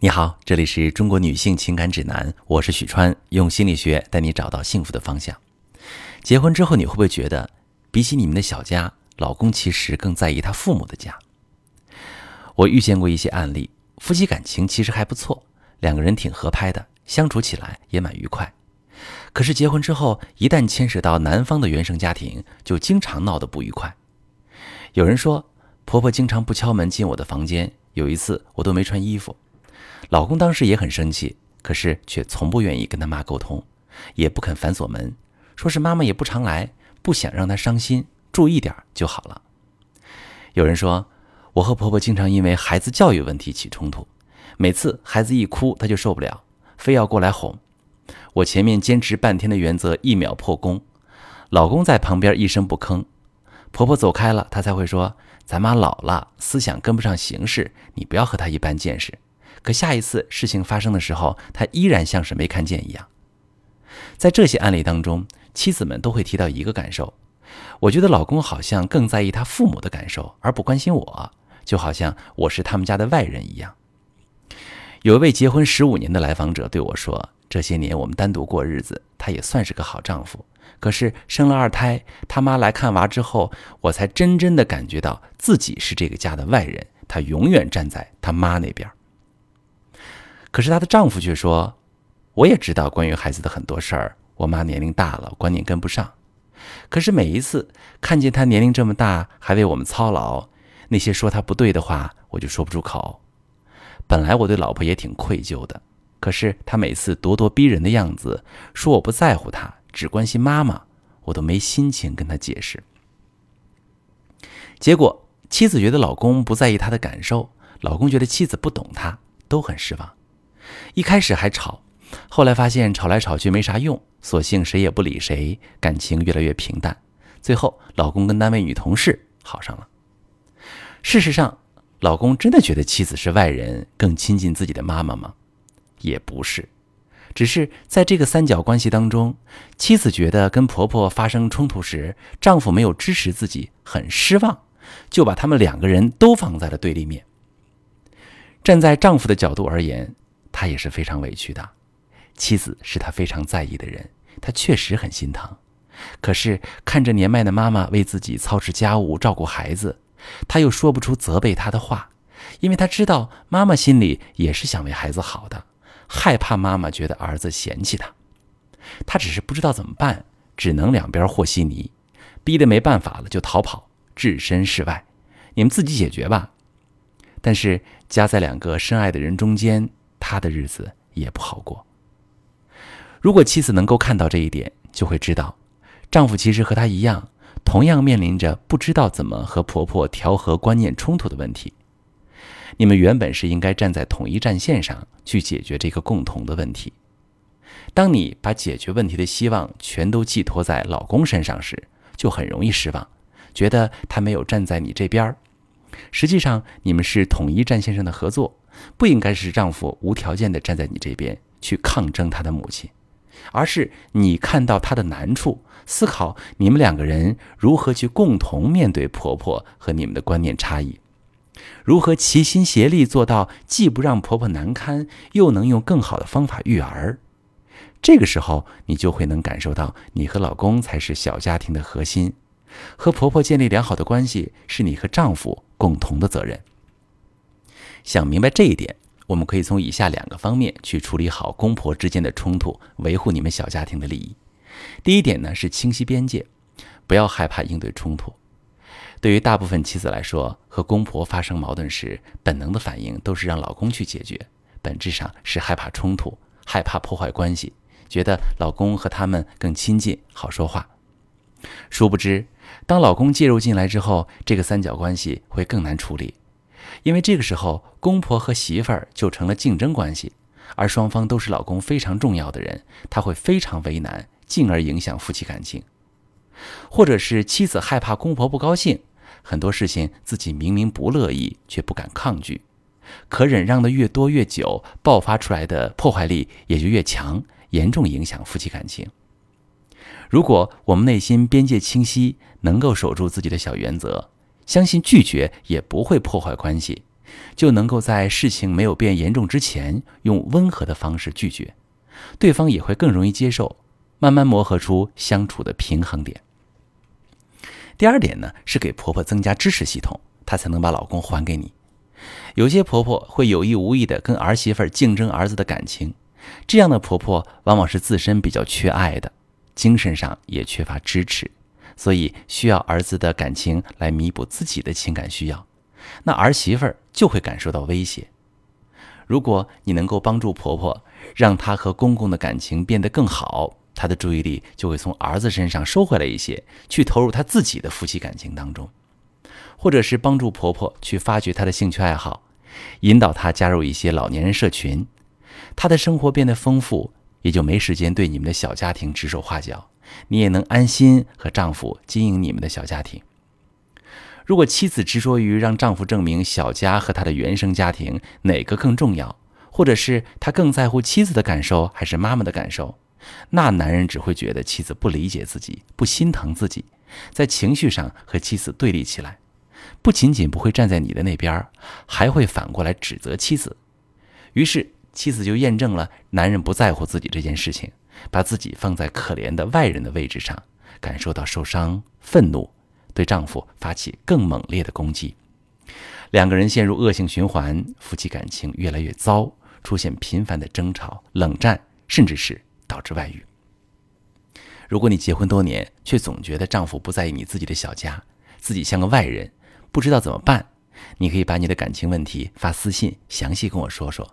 你好，这里是中国女性情感指南，我是许川，用心理学带你找到幸福的方向。结婚之后，你会不会觉得，比起你们的小家，老公其实更在意他父母的家？我遇见过一些案例，夫妻感情其实还不错，两个人挺合拍的，相处起来也蛮愉快。可是结婚之后，一旦牵涉到男方的原生家庭，就经常闹得不愉快。有人说，婆婆经常不敲门进我的房间，有一次我都没穿衣服。老公当时也很生气，可是却从不愿意跟他妈沟通，也不肯反锁门，说是妈妈也不常来，不想让她伤心，注意点就好了。有人说，我和婆婆经常因为孩子教育问题起冲突，每次孩子一哭，她就受不了，非要过来哄。我前面坚持半天的原则一秒破功，老公在旁边一声不吭，婆婆走开了，她才会说：“咱妈老了，思想跟不上形势，你不要和她一般见识。”可下一次事情发生的时候，他依然像是没看见一样。在这些案例当中，妻子们都会提到一个感受：我觉得老公好像更在意他父母的感受，而不关心我，就好像我是他们家的外人一样。有一位结婚十五年的来访者对我说：“这些年我们单独过日子，他也算是个好丈夫。可是生了二胎，他妈来看娃之后，我才真真的感觉到自己是这个家的外人，他永远站在他妈那边。”可是她的丈夫却说：“我也知道关于孩子的很多事儿，我妈年龄大了，观念跟不上。可是每一次看见她年龄这么大还为我们操劳，那些说她不对的话，我就说不出口。本来我对老婆也挺愧疚的，可是她每次咄咄逼人的样子，说我不在乎她，只关心妈妈，我都没心情跟她解释。结果妻子觉得老公不在意她的感受，老公觉得妻子不懂他，都很失望。”一开始还吵，后来发现吵来吵去没啥用，索性谁也不理谁，感情越来越平淡。最后，老公跟单位女同事好上了。事实上，老公真的觉得妻子是外人，更亲近自己的妈妈吗？也不是，只是在这个三角关系当中，妻子觉得跟婆婆发生冲突时，丈夫没有支持自己，很失望，就把他们两个人都放在了对立面。站在丈夫的角度而言。他也是非常委屈的，妻子是他非常在意的人，他确实很心疼。可是看着年迈的妈妈为自己操持家务、照顾孩子，他又说不出责备她的话，因为他知道妈妈心里也是想为孩子好的，害怕妈妈觉得儿子嫌弃他。他只是不知道怎么办，只能两边和稀泥，逼得没办法了就逃跑，置身事外。你们自己解决吧。但是夹在两个深爱的人中间。他的日子也不好过。如果妻子能够看到这一点，就会知道，丈夫其实和她一样，同样面临着不知道怎么和婆婆调和观念冲突的问题。你们原本是应该站在统一战线上去解决这个共同的问题。当你把解决问题的希望全都寄托在老公身上时，就很容易失望，觉得他没有站在你这边儿。实际上，你们是统一战线上的合作。不应该是丈夫无条件的站在你这边去抗争他的母亲，而是你看到他的难处，思考你们两个人如何去共同面对婆婆和你们的观念差异，如何齐心协力做到既不让婆婆难堪，又能用更好的方法育儿。这个时候，你就会能感受到你和老公才是小家庭的核心，和婆婆建立良好的关系是你和丈夫共同的责任。想明白这一点，我们可以从以下两个方面去处理好公婆之间的冲突，维护你们小家庭的利益。第一点呢是清晰边界，不要害怕应对冲突。对于大部分妻子来说，和公婆发生矛盾时，本能的反应都是让老公去解决，本质上是害怕冲突，害怕破坏关系，觉得老公和他们更亲近，好说话。殊不知，当老公介入进来之后，这个三角关系会更难处理。因为这个时候，公婆和媳妇儿就成了竞争关系，而双方都是老公非常重要的人，他会非常为难，进而影响夫妻感情。或者是妻子害怕公婆不高兴，很多事情自己明明不乐意，却不敢抗拒，可忍让的越多越久，爆发出来的破坏力也就越强，严重影响夫妻感情。如果我们内心边界清晰，能够守住自己的小原则。相信拒绝也不会破坏关系，就能够在事情没有变严重之前，用温和的方式拒绝，对方也会更容易接受，慢慢磨合出相处的平衡点。第二点呢，是给婆婆增加支持系统，她才能把老公还给你。有些婆婆会有意无意的跟儿媳妇竞争儿子的感情，这样的婆婆往往是自身比较缺爱的，精神上也缺乏支持，所以需要儿子的感情来弥补自己的情感需要。那儿媳妇儿就会感受到威胁。如果你能够帮助婆婆，让她和公公的感情变得更好，她的注意力就会从儿子身上收回来一些，去投入她自己的夫妻感情当中。或者是帮助婆婆去发掘她的兴趣爱好，引导她加入一些老年人社群，她的生活变得丰富，也就没时间对你们的小家庭指手画脚，你也能安心和丈夫经营你们的小家庭。如果妻子执着于让丈夫证明小家和他的原生家庭哪个更重要，或者是他更在乎妻子的感受还是妈妈的感受，那男人只会觉得妻子不理解自己，不心疼自己，在情绪上和妻子对立起来，不仅仅不会站在你的那边，还会反过来指责妻子。于是妻子就验证了男人不在乎自己这件事情，把自己放在可怜的外人的位置上，感受到受伤、愤怒。对丈夫发起更猛烈的攻击，两个人陷入恶性循环，夫妻感情越来越糟，出现频繁的争吵、冷战，甚至是导致外遇。如果你结婚多年，却总觉得丈夫不在意你自己的小家，自己像个外人，不知道怎么办，你可以把你的感情问题发私信，详细跟我说说，